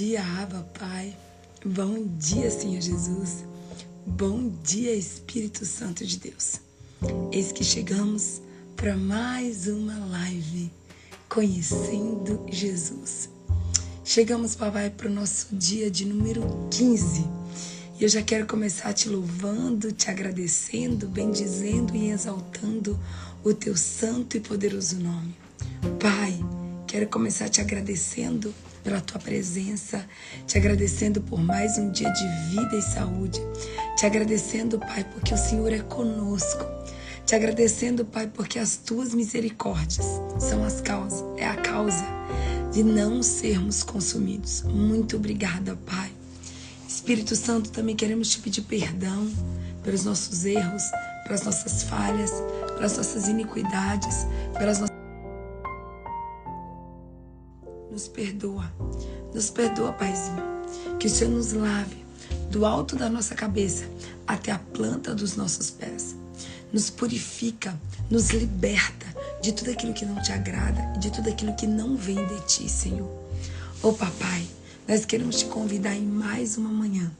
dia, Abba, Pai. Bom dia, Senhor Jesus. Bom dia, Espírito Santo de Deus. Eis que chegamos para mais uma live Conhecendo Jesus. Chegamos, papai, para o nosso dia de número 15. E eu já quero começar te louvando, te agradecendo, bendizendo e exaltando o teu santo e poderoso nome. Pai, quero começar te agradecendo pela tua presença, te agradecendo por mais um dia de vida e saúde, te agradecendo, Pai, porque o Senhor é conosco. Te agradecendo, Pai, porque as tuas misericórdias são as causas, é a causa de não sermos consumidos. Muito obrigada, Pai. Espírito Santo, também queremos te pedir perdão pelos nossos erros, pelas nossas falhas, pelas nossas iniquidades, pelas nossas nos perdoa. Nos perdoa, Paizinho. Que o Senhor nos lave do alto da nossa cabeça até a planta dos nossos pés. Nos purifica, nos liberta de tudo aquilo que não te agrada de tudo aquilo que não vem de ti, Senhor. Ô oh, Papai, nós queremos te convidar em mais uma manhã.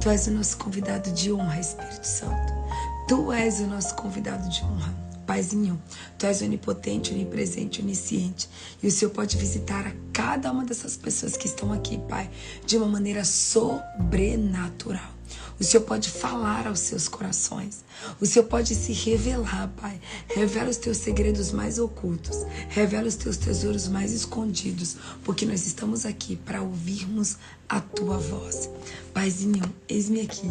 Tu és o nosso convidado de honra, Espírito Santo. Tu és o nosso convidado de honra. Paizinho, tu és onipotente, onipresente, onisciente. E o Senhor pode visitar a cada uma dessas pessoas que estão aqui, Pai, de uma maneira sobrenatural. O Senhor pode falar aos seus corações. O Senhor pode se revelar, Pai. Revela os teus segredos mais ocultos. Revela os teus tesouros mais escondidos. Porque nós estamos aqui para ouvirmos a tua voz. Paizinho, eis-me aqui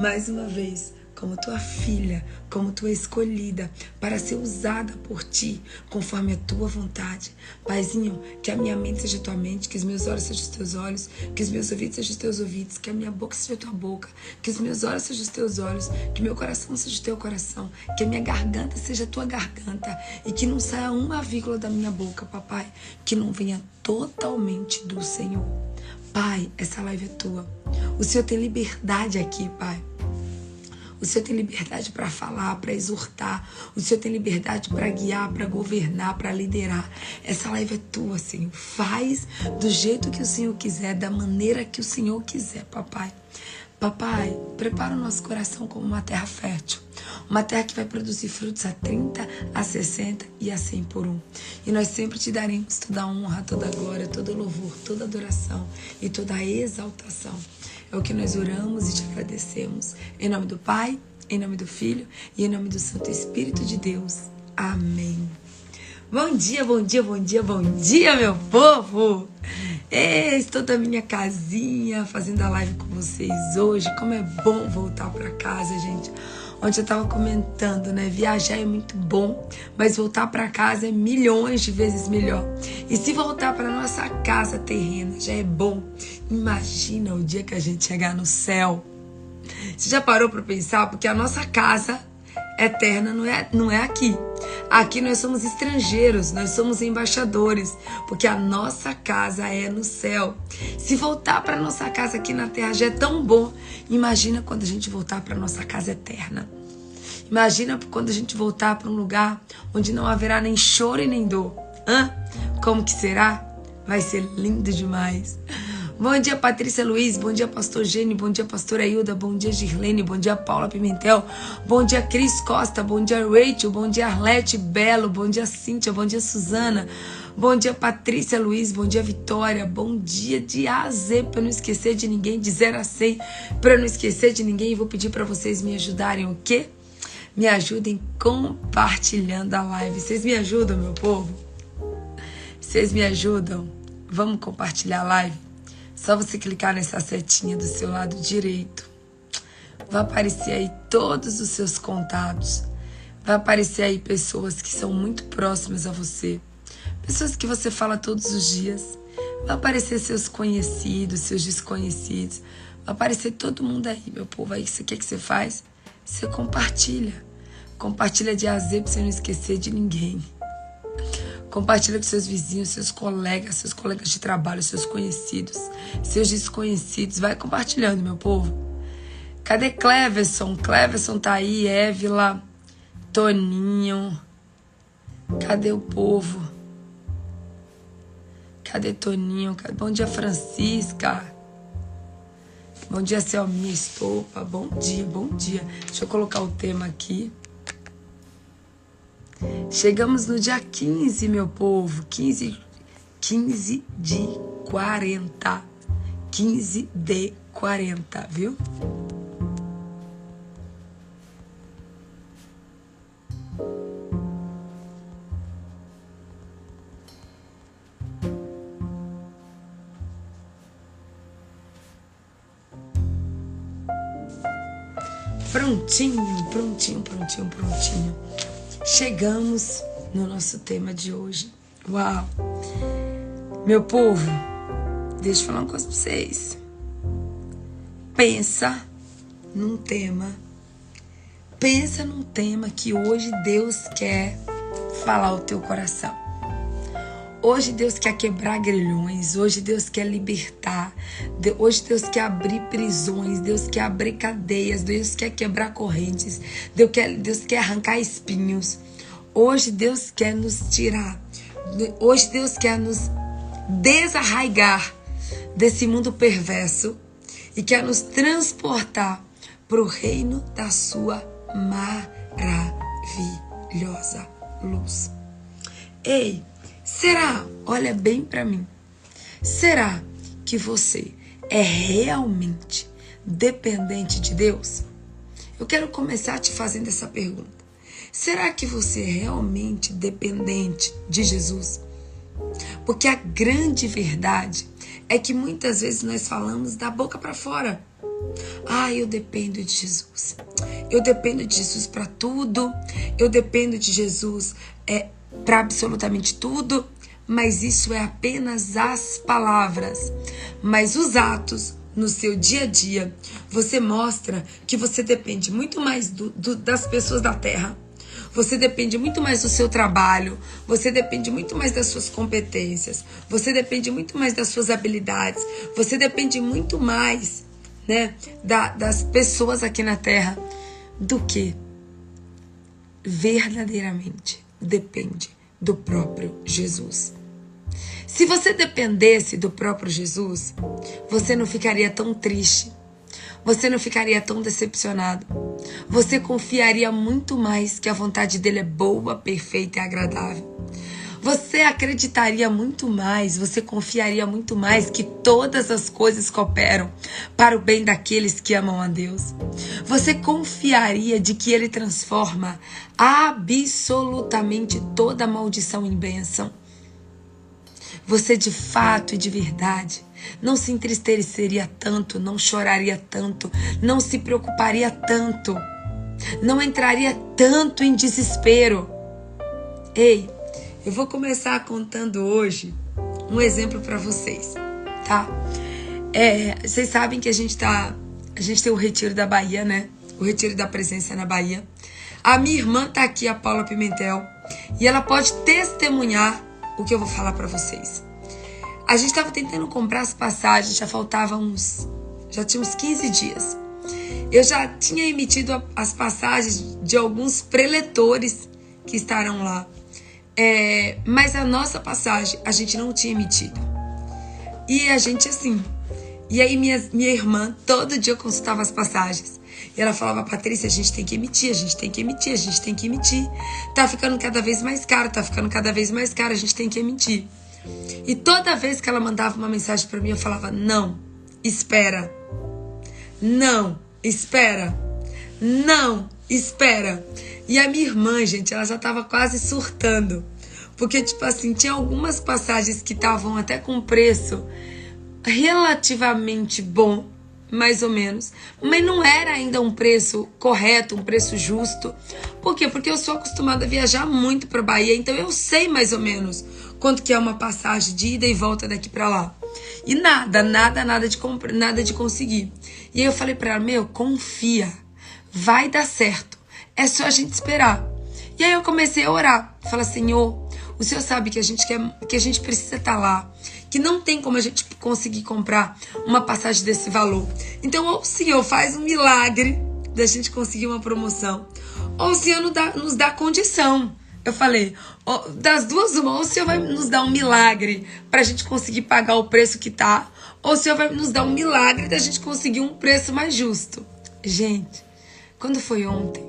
mais uma vez como tua filha, como tua escolhida, para ser usada por ti, conforme a tua vontade. Paizinho, que a minha mente seja tua mente, que os meus olhos sejam os teus olhos, que os meus ouvidos sejam os teus ouvidos, que a minha boca seja tua boca, que os meus olhos sejam os teus olhos, que meu coração seja o teu coração, que a minha garganta seja tua garganta e que não saia uma vírgula da minha boca, papai, que não venha totalmente do Senhor. Pai, essa live é tua. O Senhor tem liberdade aqui, Pai. O Senhor tem liberdade para falar, para exortar. O Senhor tem liberdade para guiar, para governar, para liderar. Essa live é tua, Senhor. Faz do jeito que o Senhor quiser, da maneira que o Senhor quiser, papai. Papai, prepara o nosso coração como uma terra fértil. Uma terra que vai produzir frutos a 30, a 60 e a 100 por um. E nós sempre te daremos toda a honra, toda a glória, todo o louvor, toda a adoração e toda a exaltação. É o que nós oramos e te agradecemos. Em nome do Pai, em nome do Filho e em nome do Santo Espírito de Deus. Amém. Bom dia, bom dia, bom dia, bom dia, meu povo! Estou da minha casinha fazendo a live com vocês hoje. Como é bom voltar para casa, gente. Ontem eu estava comentando, né? Viajar é muito bom, mas voltar para casa é milhões de vezes melhor. E se voltar para nossa casa terrena já é bom, imagina o dia que a gente chegar no céu. Você já parou para pensar? Porque a nossa casa eterna não é, não é aqui. Aqui nós somos estrangeiros, nós somos embaixadores, porque a nossa casa é no céu. Se voltar para nossa casa aqui na terra já é tão bom, imagina quando a gente voltar para nossa casa eterna. Imagina quando a gente voltar para um lugar onde não haverá nem choro e nem dor. Hã? Como que será? Vai ser lindo demais. Bom dia, Patrícia Luiz. Bom dia, Pastor Gênio. Bom dia, Pastora Hilda. Bom dia, Girlene. Bom dia, Paula Pimentel. Bom dia, Cris Costa. Bom dia, Rachel. Bom dia, Arlete Belo. Bom dia, Cíntia. Bom dia, Suzana. Bom dia, Patrícia Luiz. Bom dia, Vitória. Bom dia de A a Z, para não esquecer de ninguém, de 0 a 100, para não esquecer de ninguém. E vou pedir para vocês me ajudarem o quê? Me ajudem compartilhando a live. Vocês me ajudam, meu povo? Vocês me ajudam? Vamos compartilhar a live? Só você clicar nessa setinha do seu lado direito. Vai aparecer aí todos os seus contatos. Vai aparecer aí pessoas que são muito próximas a você. Pessoas que você fala todos os dias. Vai aparecer seus conhecidos, seus desconhecidos. Vai aparecer todo mundo aí, meu povo. Aí, isso aqui que você faz? Você compartilha. Compartilha de azeite pra você não esquecer de ninguém. Compartilha com seus vizinhos, seus colegas, seus colegas de trabalho, seus conhecidos, seus desconhecidos. Vai compartilhando, meu povo. Cadê Cleverson? Cleverson tá aí, Évila, Toninho. Cadê o povo? Cadê Toninho? Bom dia, Francisca. Bom dia, Selminha Estopa. Bom dia, bom dia. Deixa eu colocar o tema aqui. Chegamos no dia 15, meu povo. 15, 15 de 40. 15 de 40, viu? Chegamos no nosso tema de hoje. Uau! Meu povo, deixa eu falar uma coisa pra vocês. Pensa num tema. Pensa num tema que hoje Deus quer falar ao teu coração. Hoje Deus quer quebrar grilhões, hoje Deus quer libertar, hoje Deus quer abrir prisões, Deus quer abrir cadeias, Deus quer quebrar correntes, Deus quer, Deus quer arrancar espinhos. Hoje Deus quer nos tirar, hoje Deus quer nos desarraigar desse mundo perverso e quer nos transportar para o reino da sua maravilhosa luz. Ei, Será? Olha bem para mim. Será que você é realmente dependente de Deus? Eu quero começar te fazendo essa pergunta. Será que você é realmente dependente de Jesus? Porque a grande verdade é que muitas vezes nós falamos da boca para fora. Ah, eu dependo de Jesus. Eu dependo de Jesus para tudo. Eu dependo de Jesus é para absolutamente tudo, mas isso é apenas as palavras. Mas os atos, no seu dia a dia, você mostra que você depende muito mais do, do, das pessoas da terra. Você depende muito mais do seu trabalho, você depende muito mais das suas competências, você depende muito mais das suas habilidades, você depende muito mais né, da, das pessoas aqui na terra do que verdadeiramente depende do próprio Jesus. Se você dependesse do próprio Jesus, você não ficaria tão triste, você não ficaria tão decepcionado, você confiaria muito mais que a vontade dele é boa, perfeita e agradável. Você acreditaria muito mais, você confiaria muito mais que todas as coisas cooperam para o bem daqueles que amam a Deus. Você confiaria de que ele transforma absolutamente toda maldição em bênção. Você de fato e de verdade não se entristeceria tanto, não choraria tanto, não se preocuparia tanto, não entraria tanto em desespero. Ei, eu vou começar contando hoje um exemplo para vocês, tá? É, vocês sabem que a gente tá, a gente tem o retiro da Bahia, né? O retiro da presença na Bahia. A minha irmã tá aqui, a Paula Pimentel, e ela pode testemunhar o que eu vou falar para vocês. A gente estava tentando comprar as passagens, já faltava uns, já tinha uns 15 dias. Eu já tinha emitido as passagens de alguns preletores que estarão lá. É, mas a nossa passagem a gente não tinha emitido. E a gente assim. E aí minha, minha irmã, todo dia consultava as passagens. E ela falava, Patrícia, a gente tem que emitir, a gente tem que emitir, a gente tem que emitir. Tá ficando cada vez mais caro, tá ficando cada vez mais caro, a gente tem que emitir. E toda vez que ela mandava uma mensagem para mim, eu falava: não, espera. Não, espera. Não, espera. E a minha irmã, gente, ela já tava quase surtando. Porque, tipo assim, tinha algumas passagens que estavam até com preço relativamente bom, mais ou menos, mas não era ainda um preço correto, um preço justo. Por quê? Porque eu sou acostumada a viajar muito para Bahia, então eu sei mais ou menos quanto que é uma passagem de ida e volta daqui para lá. E nada, nada, nada de nada de conseguir. E aí eu falei para ela: "Meu, confia. Vai dar certo. É só a gente esperar". E aí eu comecei a orar. Falar: "Senhor, o Senhor sabe que a gente quer, que a gente precisa estar tá lá, que não tem como a gente conseguir comprar uma passagem desse valor. Então, ou o Senhor faz um milagre da gente conseguir uma promoção, ou o Senhor nos dá, nos dá condição Eu falei, oh, das duas uma, ou o Senhor vai nos dar um milagre pra gente conseguir pagar o preço que tá, ou o Senhor vai nos dar um milagre da gente conseguir um preço mais justo. Gente, quando foi ontem,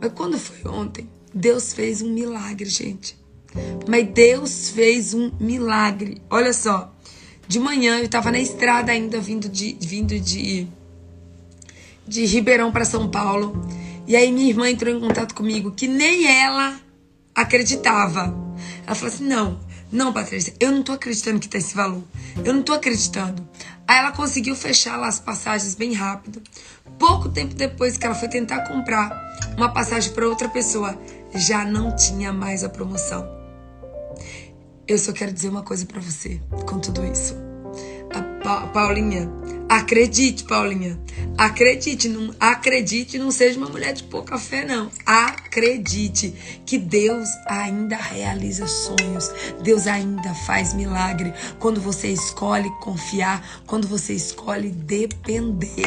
mas quando foi ontem, Deus fez um milagre, gente. Mas Deus fez um milagre. Olha só, de manhã eu estava na estrada ainda vindo de vindo de de Ribeirão para São Paulo. E aí minha irmã entrou em contato comigo que nem ela acreditava. Ela falou assim: "Não, não, Patrícia, eu não tô acreditando que tá esse valor. Eu não tô acreditando". Aí ela conseguiu fechar lá as passagens bem rápido. Pouco tempo depois que ela foi tentar comprar uma passagem para outra pessoa, já não tinha mais a promoção. Eu só quero dizer uma coisa para você com tudo isso. A pa Paulinha, acredite, Paulinha. Acredite, não acredite, não seja uma mulher de pouca fé não. Acredite que Deus ainda realiza sonhos. Deus ainda faz milagre quando você escolhe confiar, quando você escolhe depender.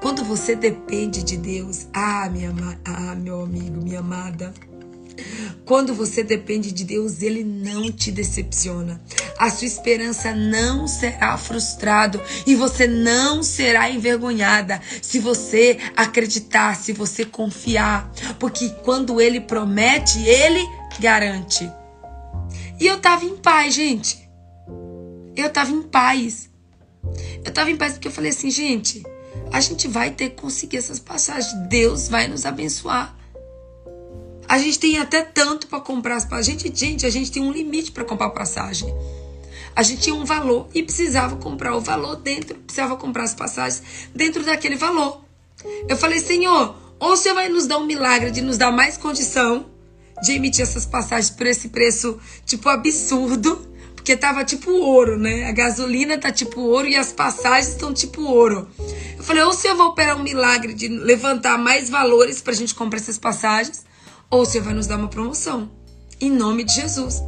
Quando você depende de Deus, ah, minha, ah, meu amigo, minha amada, quando você depende de Deus, Ele não te decepciona. A sua esperança não será frustrada e você não será envergonhada se você acreditar, se você confiar. Porque quando Ele promete, Ele garante. E eu tava em paz, gente. Eu tava em paz. Eu tava em paz porque eu falei assim, gente, a gente vai ter que conseguir essas passagens. Deus vai nos abençoar. A gente tem até tanto para comprar as passagens. Gente, a gente tem um limite para comprar passagem. A gente tinha um valor e precisava comprar o valor dentro, precisava comprar as passagens dentro daquele valor. Eu falei, Senhor, ou Senhor vai nos dar um milagre de nos dar mais condição de emitir essas passagens por esse preço, tipo, absurdo, porque tava tipo ouro, né? A gasolina tá tipo ouro e as passagens estão tipo ouro. Eu falei, ou o Senhor vai operar um milagre de levantar mais valores pra gente comprar essas passagens, ou você vai nos dar uma promoção. Em nome de Jesus.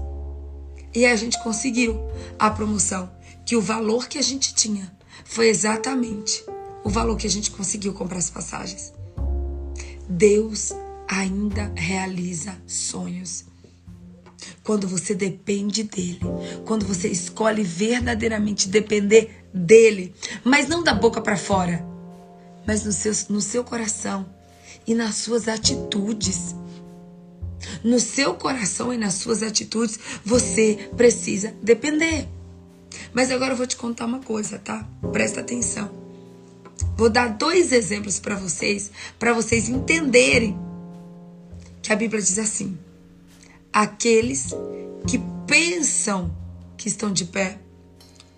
E a gente conseguiu a promoção. Que o valor que a gente tinha foi exatamente o valor que a gente conseguiu comprar as passagens. Deus ainda realiza sonhos. Quando você depende dele, quando você escolhe verdadeiramente depender dele, mas não da boca para fora, mas no seu, no seu coração e nas suas atitudes no seu coração e nas suas atitudes, você precisa depender. Mas agora eu vou te contar uma coisa, tá? Presta atenção. Vou dar dois exemplos para vocês, para vocês entenderem que a Bíblia diz assim: aqueles que pensam que estão de pé,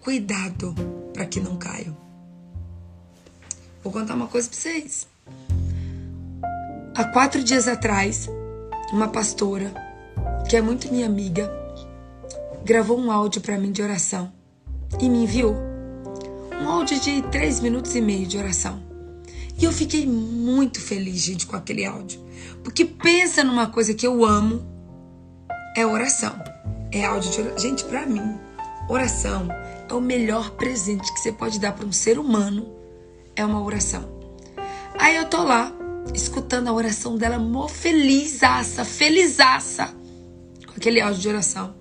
cuidado para que não caiam. Vou contar uma coisa para vocês. Há quatro dias atrás, uma pastora, que é muito minha amiga, gravou um áudio para mim de oração e me enviou. Um áudio de três minutos e meio de oração. E eu fiquei muito feliz, gente, com aquele áudio. Porque pensa numa coisa que eu amo, é oração. É áudio de oração. Gente, para mim, oração é o melhor presente que você pode dar para um ser humano. É uma oração. Aí eu tô lá, escutando a oração dela, mó felizaça, felizaça, com aquele áudio de oração.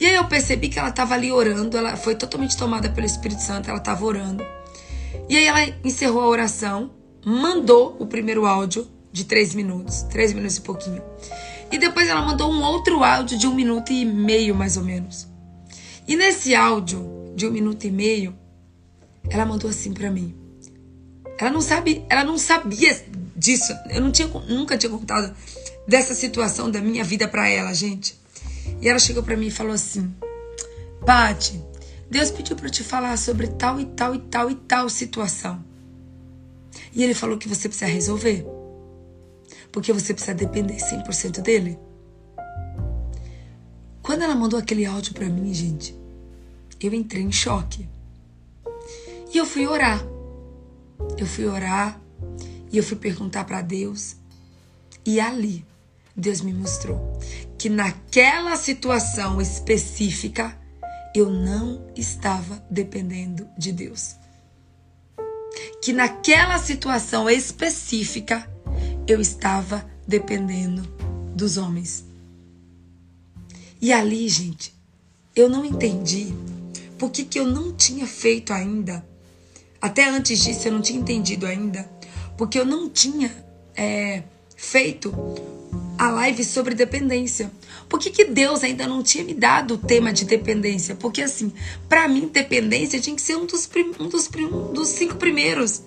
E aí eu percebi que ela estava ali orando, ela foi totalmente tomada pelo Espírito Santo, ela estava orando. E aí ela encerrou a oração, mandou o primeiro áudio de três minutos, três minutos e pouquinho. E depois ela mandou um outro áudio de um minuto e meio, mais ou menos. E nesse áudio de um minuto e meio, ela mandou assim para mim. Ela não sabe, ela não sabia disso. Eu não tinha, nunca tinha contado dessa situação da minha vida para ela, gente. E ela chegou para mim e falou assim: Pati, Deus pediu para te falar sobre tal e tal e tal e tal situação. E ele falou que você precisa resolver. Porque você precisa depender 100% dele. Quando ela mandou aquele áudio para mim, gente, eu entrei em choque. E eu fui orar. Eu fui orar e eu fui perguntar para Deus. E ali, Deus me mostrou que naquela situação específica, eu não estava dependendo de Deus. Que naquela situação específica, eu estava dependendo dos homens. E ali, gente, eu não entendi por que, que eu não tinha feito ainda. Até antes disso, eu não tinha entendido ainda. Porque eu não tinha é, feito a live sobre dependência. Por que, que Deus ainda não tinha me dado o tema de dependência? Porque, assim, para mim, dependência tinha que ser um dos, um dos, um dos cinco primeiros.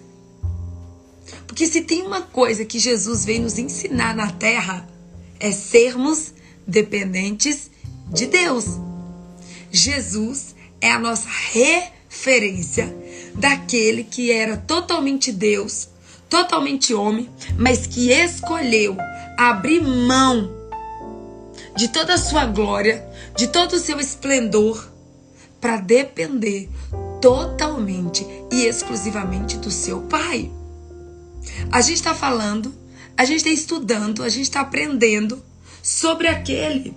Porque se tem uma coisa que Jesus veio nos ensinar na terra, é sermos dependentes de Deus. Jesus é a nossa referência daquele que era totalmente Deus, totalmente homem, mas que escolheu abrir mão de toda a sua glória, de todo o seu esplendor, para depender totalmente e exclusivamente do seu Pai. A gente está falando, a gente está estudando, a gente está aprendendo sobre aquele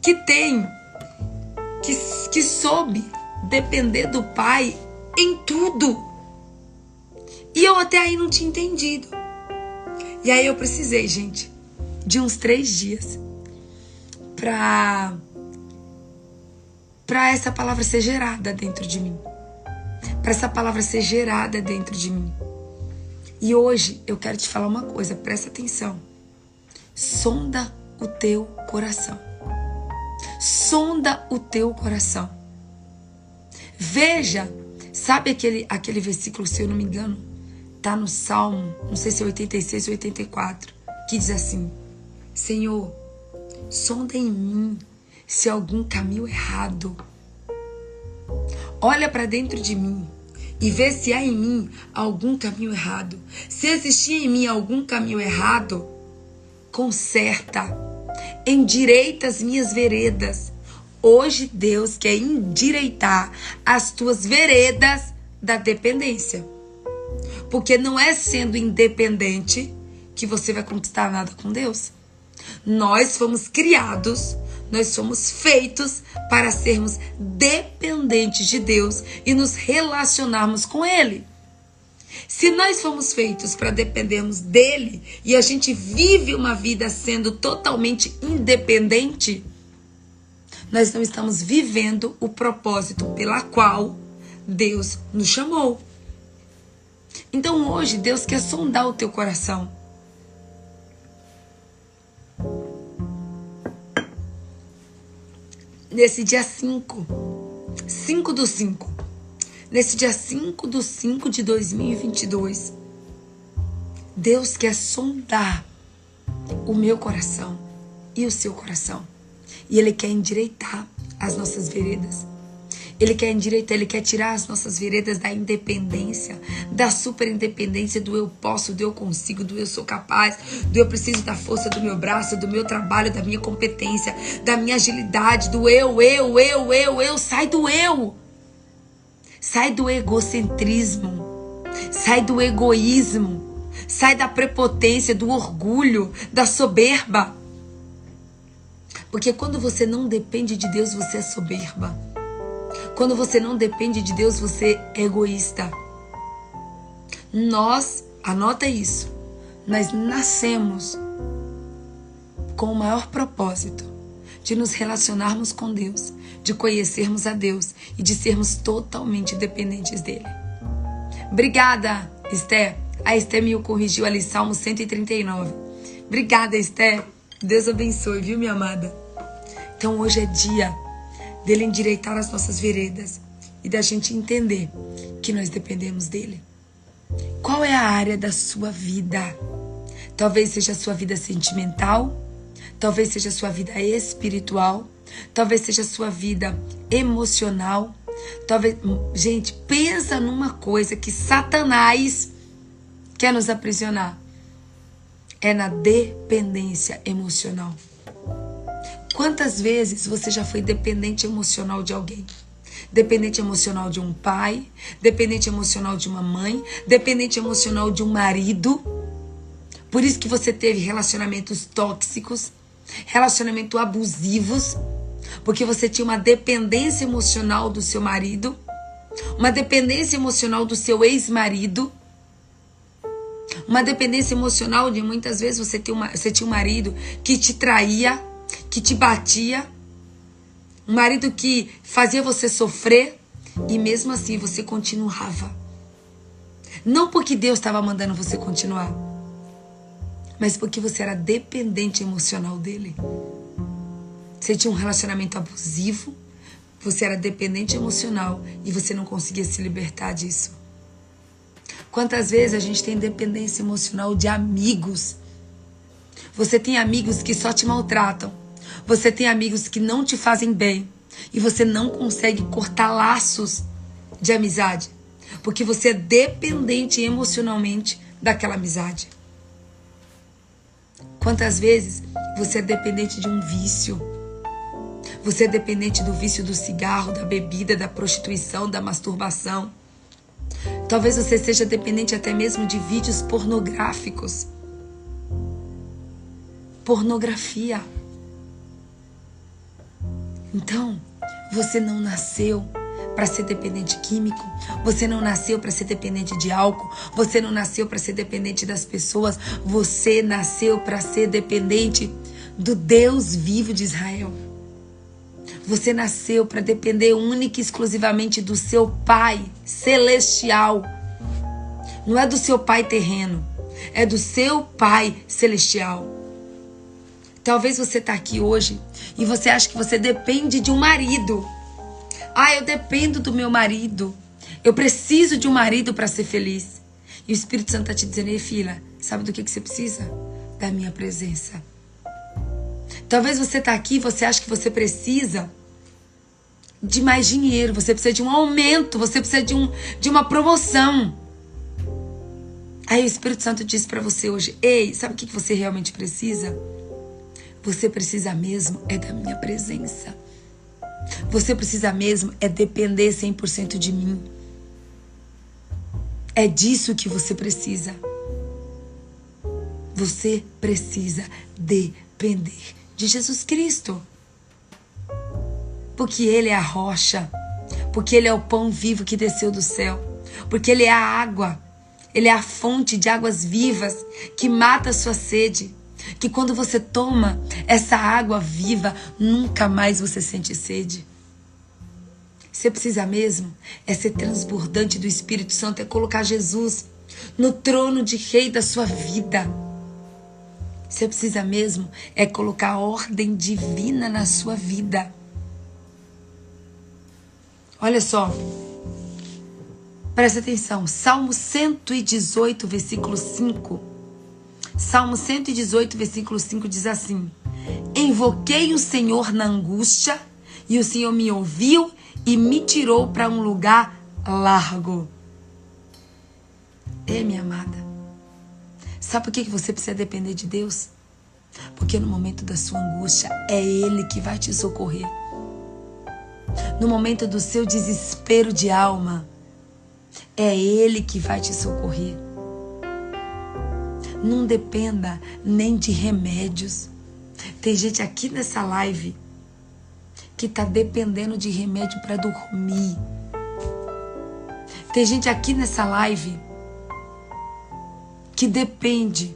que tem, que, que soube depender do Pai em tudo. E eu até aí não tinha entendido. E aí eu precisei, gente, de uns três dias para para essa palavra ser gerada dentro de mim, para essa palavra ser gerada dentro de mim. E hoje eu quero te falar uma coisa, presta atenção. Sonda o teu coração. Sonda o teu coração. Veja, sabe aquele, aquele versículo, se eu não me engano, tá no Salmo, não sei se é 86 ou 84, que diz assim: Senhor, sonda em mim se algum caminho errado. Olha para dentro de mim e vê se há em mim algum caminho errado. Se existir em mim algum caminho errado, conserta, endireita as minhas veredas. Hoje Deus quer endireitar as tuas veredas da dependência. Porque não é sendo independente que você vai conquistar nada com Deus. Nós fomos criados, nós somos feitos para sermos dependentes de Deus e nos relacionarmos com Ele. Se nós fomos feitos para dependermos dele e a gente vive uma vida sendo totalmente independente, nós não estamos vivendo o propósito pela qual Deus nos chamou. Então hoje Deus quer sondar o teu coração. nesse dia 5. 5 do 5. Nesse dia 5 do 5 de 2022. Deus quer sondar o meu coração e o seu coração. E Ele quer endireitar as nossas veredas. Ele quer endireitar, ele quer tirar as nossas veredas da independência, da superindependência, do eu posso, do eu consigo, do eu sou capaz, do eu preciso da força do meu braço, do meu trabalho, da minha competência, da minha agilidade, do eu, eu, eu, eu, eu. Sai do eu. Sai do egocentrismo. Sai do egoísmo. Sai da prepotência, do orgulho, da soberba. Porque quando você não depende de Deus, você é soberba. Quando você não depende de Deus, você é egoísta. Nós, anota isso, nós nascemos com o maior propósito de nos relacionarmos com Deus, de conhecermos a Deus e de sermos totalmente dependentes dele. Obrigada, Esther. A Esther me corrigiu ali, Salmo 139. Obrigada, Esther. Deus abençoe, viu, minha amada? Então hoje é dia dele endireitar as nossas veredas e da gente entender que nós dependemos dele. Qual é a área da sua vida? Talvez seja a sua vida sentimental, talvez seja a sua vida espiritual, talvez seja a sua vida emocional. Talvez, gente, pensa numa coisa que Satanás quer nos aprisionar. É na dependência emocional. Quantas vezes você já foi dependente emocional de alguém? Dependente emocional de um pai, dependente emocional de uma mãe, dependente emocional de um marido. Por isso que você teve relacionamentos tóxicos, relacionamentos abusivos, porque você tinha uma dependência emocional do seu marido, uma dependência emocional do seu ex-marido, uma dependência emocional de muitas vezes você tinha, você tinha um marido que te traía, que te batia, Um marido que fazia você sofrer e mesmo assim você continuava. Não porque Deus estava mandando você continuar, mas porque você era dependente emocional dele. Você tinha um relacionamento abusivo, você era dependente emocional e você não conseguia se libertar disso. Quantas vezes a gente tem dependência emocional de amigos? Você tem amigos que só te maltratam. Você tem amigos que não te fazem bem. E você não consegue cortar laços de amizade. Porque você é dependente emocionalmente daquela amizade. Quantas vezes você é dependente de um vício? Você é dependente do vício do cigarro, da bebida, da prostituição, da masturbação. Talvez você seja dependente até mesmo de vídeos pornográficos. Pornografia. Então, você não nasceu para ser dependente químico, você não nasceu para ser dependente de álcool, você não nasceu para ser dependente das pessoas, você nasceu para ser dependente do Deus vivo de Israel. Você nasceu para depender única e exclusivamente do seu Pai celestial. Não é do seu pai terreno, é do seu Pai celestial. Talvez você está aqui hoje e você acha que você depende de um marido. Ah, eu dependo do meu marido. Eu preciso de um marido para ser feliz. E o Espírito Santo está te dizendo, ei filha, sabe do que, que você precisa? Da minha presença. Talvez você está aqui e você acha que você precisa de mais dinheiro, você precisa de um aumento, você precisa de, um, de uma promoção. Aí o Espírito Santo diz para você hoje: Ei, sabe o que você realmente precisa? Você precisa mesmo é da minha presença. Você precisa mesmo é depender 100% de mim. É disso que você precisa. Você precisa depender de Jesus Cristo. Porque Ele é a rocha. Porque Ele é o pão vivo que desceu do céu. Porque Ele é a água. Ele é a fonte de águas vivas que mata a sua sede que quando você toma essa água viva, nunca mais você sente sede. Você precisa mesmo é ser transbordante do Espírito Santo, é colocar Jesus no trono de rei da sua vida. Você precisa mesmo é colocar ordem divina na sua vida. Olha só. Presta atenção. Salmo 118, versículo 5 Salmo 118, versículo 5 diz assim: Invoquei o Senhor na angústia, e o Senhor me ouviu e me tirou para um lugar largo. É, minha amada. Sabe por que você precisa depender de Deus? Porque no momento da sua angústia é Ele que vai te socorrer. No momento do seu desespero de alma, é Ele que vai te socorrer. Não dependa nem de remédios. Tem gente aqui nessa live que está dependendo de remédio para dormir. Tem gente aqui nessa live que depende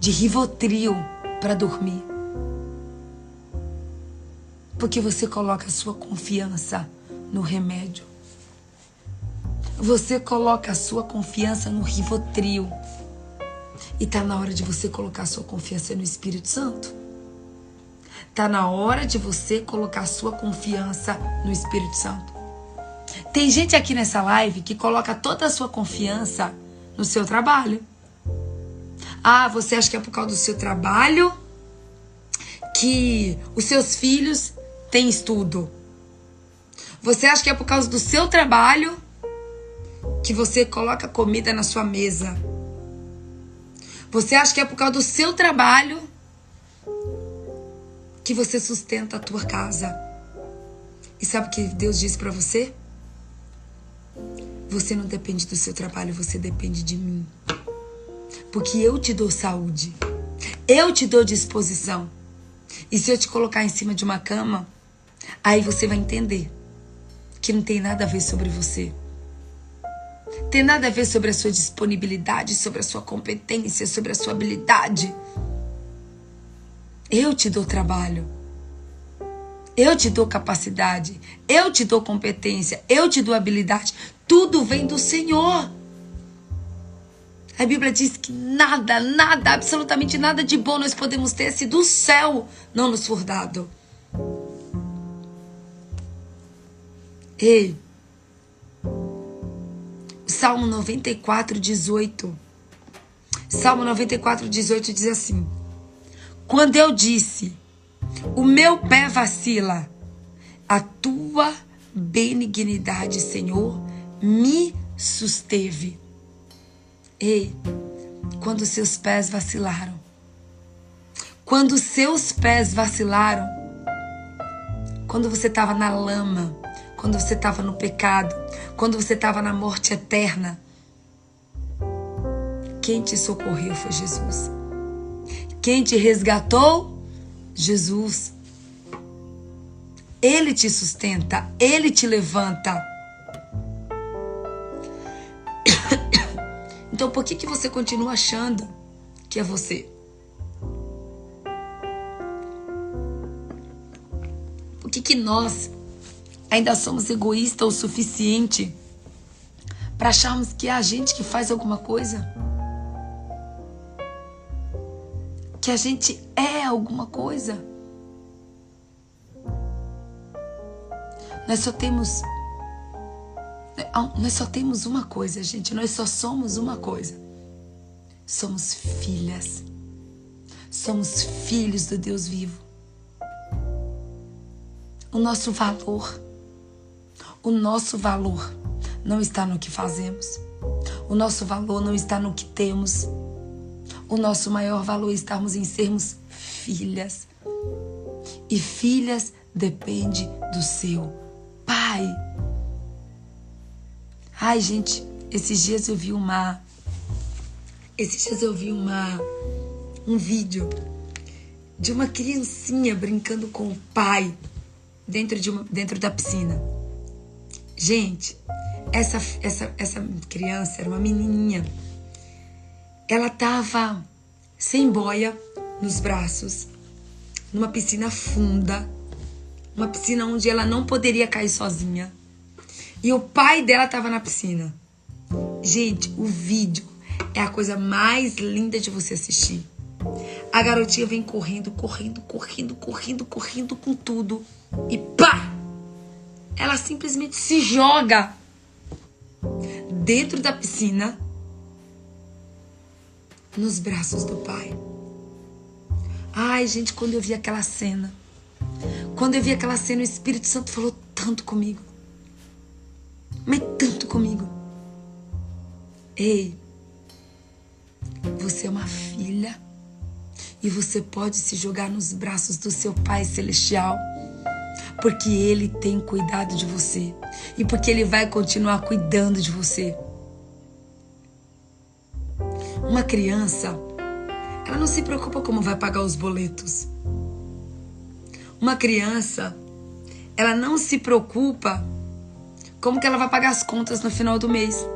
de Rivotril para dormir. Porque você coloca a sua confiança no remédio. Você coloca a sua confiança no Rivotril. E tá na hora de você colocar sua confiança no Espírito Santo. Tá na hora de você colocar sua confiança no Espírito Santo. Tem gente aqui nessa live que coloca toda a sua confiança no seu trabalho. Ah, você acha que é por causa do seu trabalho que os seus filhos têm estudo? Você acha que é por causa do seu trabalho que você coloca comida na sua mesa? Você acha que é por causa do seu trabalho que você sustenta a tua casa. E sabe o que Deus diz para você? Você não depende do seu trabalho, você depende de mim. Porque eu te dou saúde. Eu te dou disposição. E se eu te colocar em cima de uma cama, aí você vai entender que não tem nada a ver sobre você. Tem nada a ver sobre a sua disponibilidade, sobre a sua competência, sobre a sua habilidade. Eu te dou trabalho. Eu te dou capacidade, eu te dou competência, eu te dou habilidade. Tudo vem do Senhor. A Bíblia diz que nada, nada, absolutamente nada de bom nós podemos ter se do céu não nos for dado. Ei, Salmo 94, 18. Salmo 94, 18 diz assim: Quando eu disse, o meu pé vacila, a tua benignidade, Senhor, me susteve. Ei, quando seus pés vacilaram, quando seus pés vacilaram, quando você estava na lama, quando você estava no pecado, quando você estava na morte eterna, quem te socorreu foi Jesus. Quem te resgatou? Jesus. Ele te sustenta, ele te levanta. Então por que, que você continua achando que é você? Por que, que nós ainda somos egoístas o suficiente para acharmos que é a gente que faz alguma coisa? Que a gente é alguma coisa? Nós só temos nós só temos uma coisa, gente. Nós só somos uma coisa. Somos filhas. Somos filhos do Deus vivo. O nosso valor, o nosso valor não está no que fazemos. O nosso valor não está no que temos. O nosso maior valor é estarmos em sermos filhas. E filhas depende do seu pai. Ai, gente, esses dias eu vi uma. Esses dias eu vi uma. Um vídeo de uma criancinha brincando com o pai dentro, de uma, dentro da piscina. Gente, essa, essa, essa criança era uma menininha. Ela tava sem boia nos braços, numa piscina funda, uma piscina onde ela não poderia cair sozinha. E o pai dela estava na piscina. Gente, o vídeo é a coisa mais linda de você assistir. A garotinha vem correndo, correndo, correndo, correndo, correndo com tudo. E pá! Ela simplesmente se joga dentro da piscina nos braços do pai. Ai, gente, quando eu vi aquela cena, quando eu vi aquela cena, o Espírito Santo falou tanto comigo mas tanto comigo. Ei, você é uma filha e você pode se jogar nos braços do seu Pai Celestial, porque Ele tem cuidado de você e porque Ele vai continuar cuidando de você. Uma criança, ela não se preocupa como vai pagar os boletos. Uma criança, ela não se preocupa como que ela vai pagar as contas no final do mês?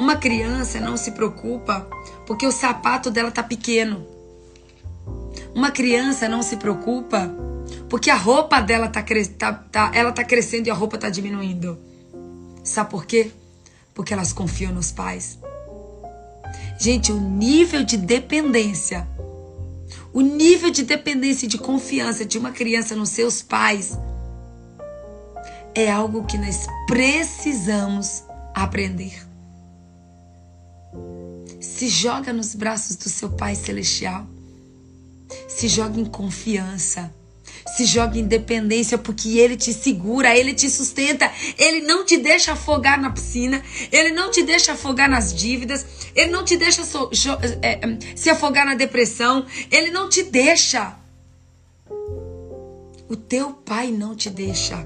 Uma criança não se preocupa porque o sapato dela tá pequeno. Uma criança não se preocupa porque a roupa dela tá, tá, tá, ela tá crescendo e a roupa tá diminuindo. Sabe por quê? Porque elas confiam nos pais. Gente, o nível de dependência, o nível de dependência e de confiança de uma criança nos seus pais é algo que nós precisamos aprender. Se joga nos braços do seu Pai Celestial. Se joga em confiança. Se joga em dependência, porque Ele te segura, Ele te sustenta. Ele não te deixa afogar na piscina. Ele não te deixa afogar nas dívidas. Ele não te deixa so, é, é, se afogar na depressão. Ele não te deixa. O teu Pai não te deixa.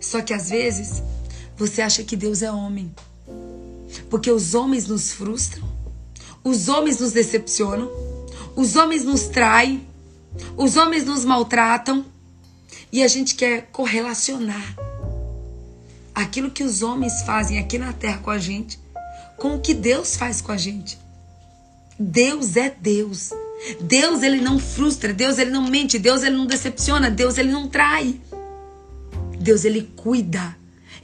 Só que às vezes você acha que Deus é homem. Porque os homens nos frustram, os homens nos decepcionam, os homens nos traem, os homens nos maltratam e a gente quer correlacionar aquilo que os homens fazem aqui na terra com a gente com o que Deus faz com a gente. Deus é Deus. Deus ele não frustra, Deus ele não mente, Deus ele não decepciona, Deus ele não trai. Deus ele cuida,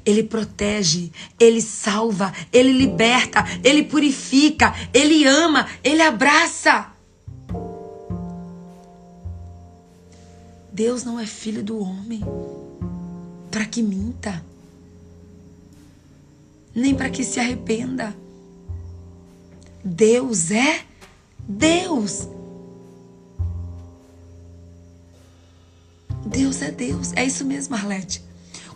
ele protege, ele salva, ele liberta, ele purifica, ele ama, ele abraça. Deus não é filho do homem para que minta, nem para que se arrependa. Deus é Deus. Deus é Deus. É isso mesmo, Arlete.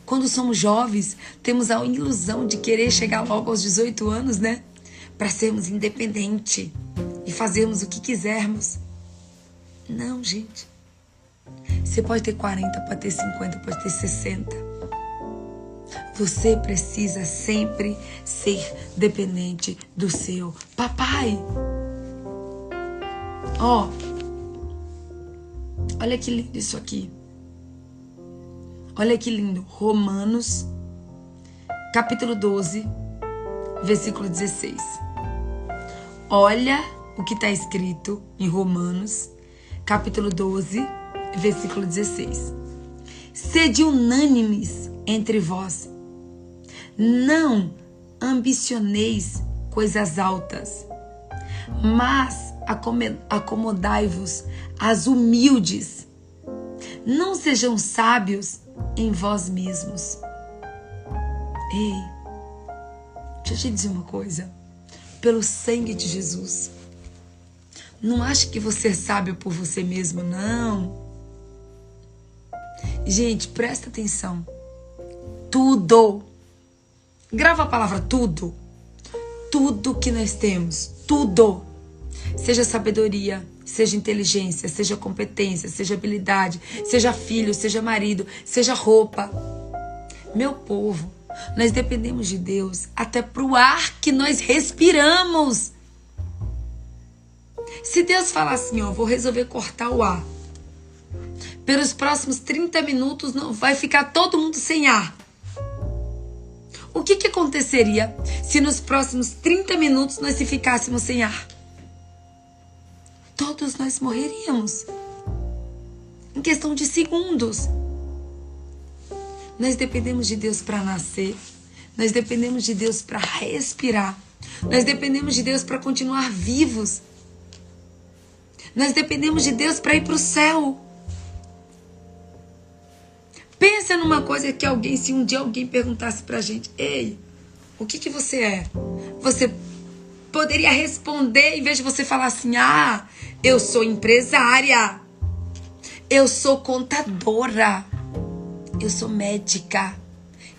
Quando somos jovens, temos a ilusão de querer chegar logo aos 18 anos, né? Para sermos independentes e fazermos o que quisermos. Não, gente. Você pode ter 40, pode ter 50, pode ter 60. Você precisa sempre ser dependente do seu papai. Ó, oh, olha que lindo isso aqui. Olha que lindo. Romanos, capítulo 12, versículo 16. Olha o que está escrito em Romanos, capítulo 12, versículo 16. Sede unânimes entre vós. Não ambicioneis coisas altas, mas acomodai-vos às humildes. Não sejam sábios em vós mesmos. Ei, deixa eu te dizer uma coisa. Pelo sangue de Jesus. Não ache que você é sábio por você mesmo, não. Gente, presta atenção. Tudo. Grava a palavra tudo. Tudo que nós temos. Tudo. Seja sabedoria, seja inteligência, seja competência, seja habilidade, seja filho, seja marido, seja roupa. Meu povo, nós dependemos de Deus até para o ar que nós respiramos. Se Deus falar assim, ó, vou resolver cortar o ar. Pelos próximos 30 minutos não vai ficar todo mundo sem ar. O que, que aconteceria se nos próximos 30 minutos nós se ficássemos sem ar? todos nós morreríamos. Em questão de segundos. Nós dependemos de Deus para nascer. Nós dependemos de Deus para respirar. Nós dependemos de Deus para continuar vivos. Nós dependemos de Deus para ir para o céu. Pensa numa coisa que alguém, se um dia alguém perguntasse para a gente, ei, o que, que você é? Você poderia responder em vez de você falar assim, ah, eu sou empresária. Eu sou contadora. Eu sou médica.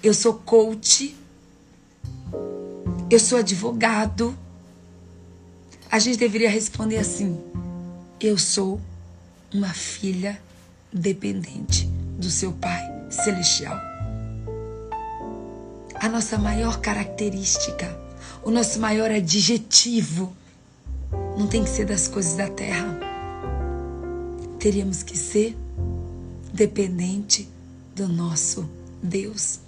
Eu sou coach. Eu sou advogado. A gente deveria responder assim: Eu sou uma filha dependente do seu Pai Celestial. A nossa maior característica, o nosso maior adjetivo não tem que ser das coisas da terra. Teríamos que ser dependente do nosso Deus,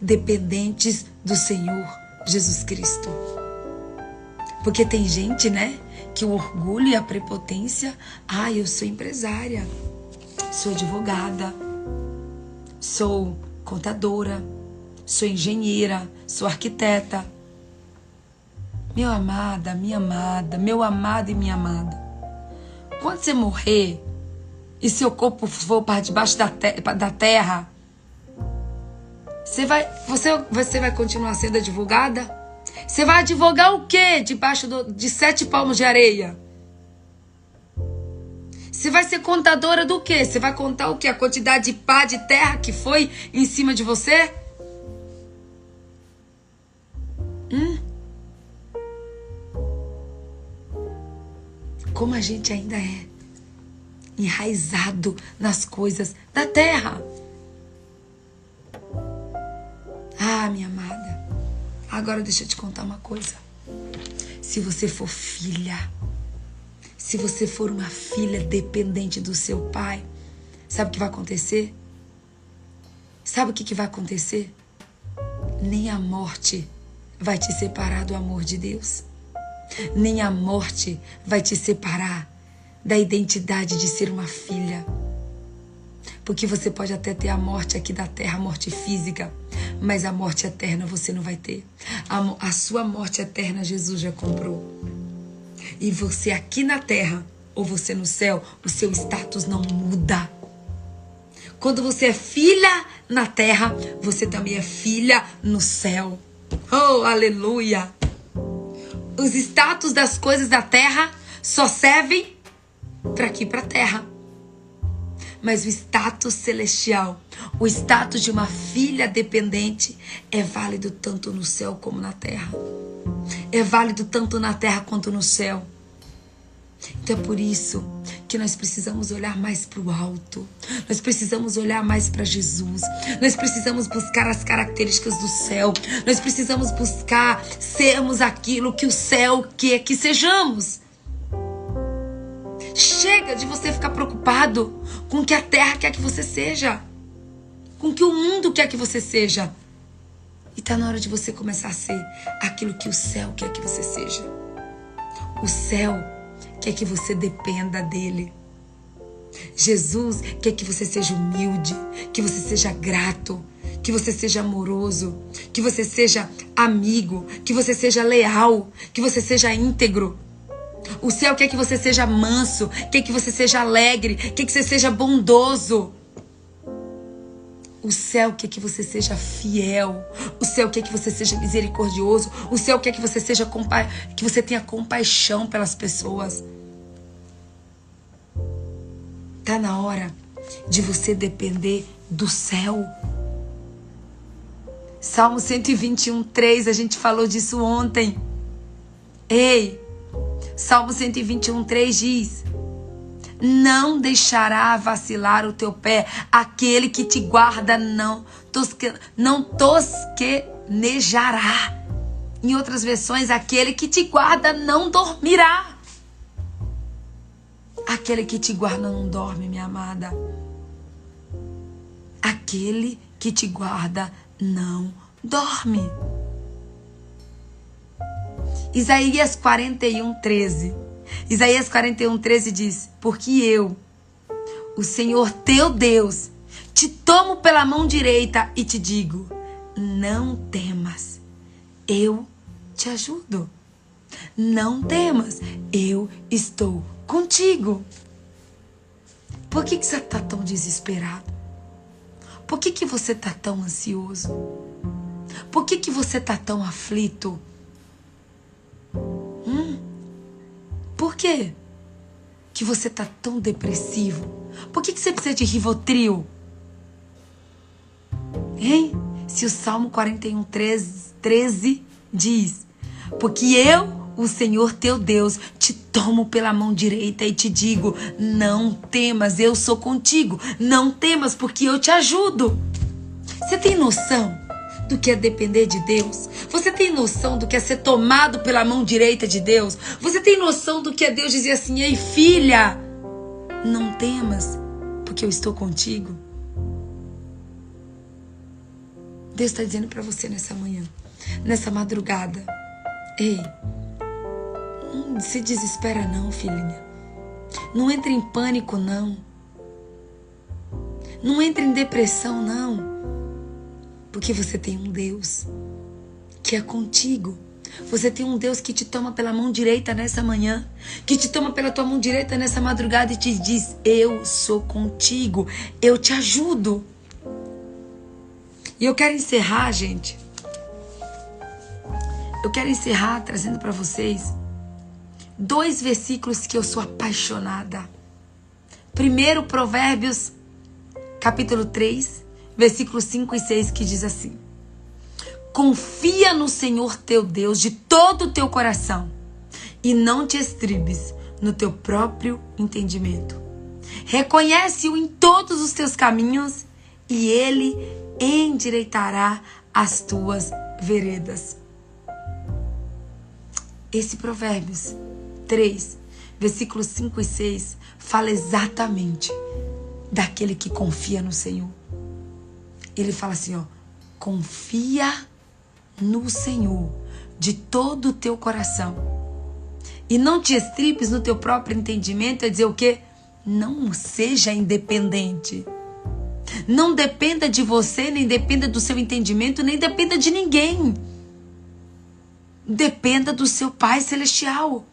dependentes do Senhor Jesus Cristo. Porque tem gente, né, que o orgulho e a prepotência, ah, eu sou empresária, sou advogada, sou contadora, sou engenheira, sou arquiteta, meu amada, minha amada, meu amado e minha amada. Quando você morrer e seu corpo for para debaixo da, da terra, você vai, você, você vai continuar sendo advogada? Você vai advogar o quê debaixo do, de sete palmos de areia? Você vai ser contadora do quê? Você vai contar o quê? A quantidade de pá de terra que foi em cima de você? Hum? como a gente ainda é enraizado nas coisas da terra. Ah, minha amada, agora deixa eu te contar uma coisa. Se você for filha, se você for uma filha dependente do seu pai, sabe o que vai acontecer? Sabe o que, vai acontecer? Nem a morte vai te separar do amor de Deus nem a morte vai te separar da identidade de ser uma filha. Porque você pode até ter a morte aqui da terra, a morte física, mas a morte eterna você não vai ter. A, a sua morte eterna Jesus já comprou. E você aqui na terra ou você no céu, o seu status não muda. Quando você é filha na terra, você também é filha no céu. Oh, aleluia! Os status das coisas da terra só servem para aqui, para a terra. Mas o status celestial, o status de uma filha dependente, é válido tanto no céu como na terra. É válido tanto na terra quanto no céu. Então é por isso que nós precisamos olhar mais para o alto. Nós precisamos olhar mais para Jesus. Nós precisamos buscar as características do céu. Nós precisamos buscar sermos aquilo que o céu quer que sejamos. Chega de você ficar preocupado com o que a terra quer que você seja, com o que o mundo quer que você seja. E tá na hora de você começar a ser aquilo que o céu quer que você seja. O céu quer que você dependa dele. Jesus quer que você seja humilde, que você seja grato, que você seja amoroso, que você seja amigo, que você seja leal, que você seja íntegro. O céu quer que você seja manso, quer que você seja alegre, quer que você seja bondoso. O céu quer que você seja fiel. O céu quer que você seja misericordioso. O céu quer que você seja compa que você tenha compaixão pelas pessoas. Tá na hora de você depender do céu. Salmo 121, 3, a gente falou disso ontem. Ei, Salmo 121, 3 diz: não deixará vacilar o teu pé. Aquele que te guarda não, tosque, não tosquenejará. Em outras versões, aquele que te guarda não dormirá. Aquele que te guarda não dorme, minha amada. Aquele que te guarda não dorme. Isaías 41, 13. Isaías 41, 13 diz: Porque eu, o Senhor teu Deus, te tomo pela mão direita e te digo: Não temas, eu te ajudo. Não temas, eu estou contigo. Por que, que você está tão desesperado? Por que, que você está tão ansioso? Por que, que você está tão aflito? Quê? Que você tá tão depressivo? Por que, que você precisa de Rivotril? Hein? Se o Salmo 41, 13, 13 diz: Porque eu, o Senhor teu Deus, te tomo pela mão direita e te digo: Não temas, eu sou contigo. Não temas, porque eu te ajudo. Você tem noção? Do que é depender de Deus? Você tem noção do que é ser tomado pela mão direita de Deus? Você tem noção do que é Deus dizer assim: ei, filha, não temas, porque eu estou contigo? Deus está dizendo para você nessa manhã, nessa madrugada: ei, não se desespera, não, filhinha. Não entre em pânico, não. Não entre em depressão, não. Porque você tem um Deus que é contigo. Você tem um Deus que te toma pela mão direita nessa manhã, que te toma pela tua mão direita nessa madrugada e te diz: Eu sou contigo, eu te ajudo. E eu quero encerrar, gente. Eu quero encerrar trazendo para vocês dois versículos que eu sou apaixonada. Primeiro, Provérbios, capítulo 3, versículos 5 e 6, que diz assim: Confia no Senhor teu Deus de todo o teu coração e não te estribes no teu próprio entendimento. Reconhece-o em todos os teus caminhos e ele endireitará as tuas veredas. Esse Provérbios 3, versículos 5 e 6 fala exatamente daquele que confia no Senhor ele fala assim, ó, confia no Senhor de todo o teu coração E não te estripes no teu próprio entendimento, é dizer o quê? Não seja independente. Não dependa de você, nem dependa do seu entendimento, nem dependa de ninguém. Dependa do seu Pai Celestial.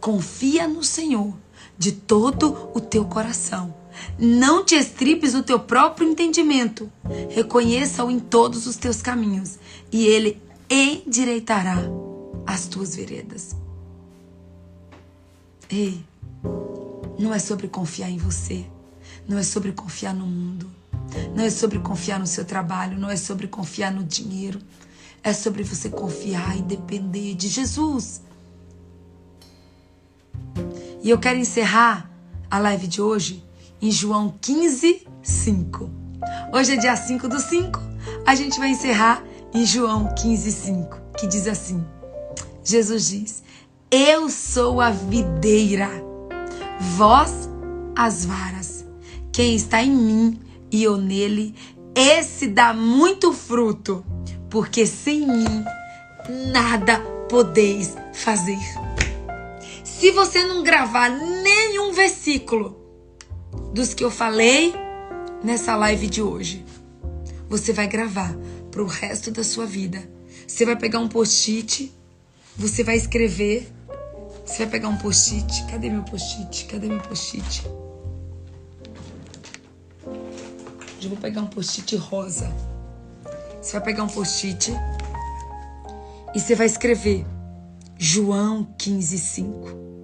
Confia no Senhor de todo o teu coração. Não te estripes no teu próprio entendimento. Reconheça-o em todos os teus caminhos, e ele endireitará as tuas veredas. Ei, não é sobre confiar em você, não é sobre confiar no mundo, não é sobre confiar no seu trabalho, não é sobre confiar no dinheiro, é sobre você confiar e depender de Jesus. E eu quero encerrar a live de hoje em João 15, 5. Hoje é dia 5 do 5, a gente vai encerrar em João 15, 5, que diz assim: Jesus diz: Eu sou a videira, vós as varas. Quem está em mim e eu nele, esse dá muito fruto, porque sem mim nada podeis fazer. Se você não gravar nenhum versículo dos que eu falei nessa live de hoje, você vai gravar para o resto da sua vida. Você vai pegar um post-it, você vai escrever. Você vai pegar um post-it. Cadê meu post-it? Cadê meu post-it? Eu vou pegar um post-it rosa. Você vai pegar um post-it e você vai escrever João 15, 5.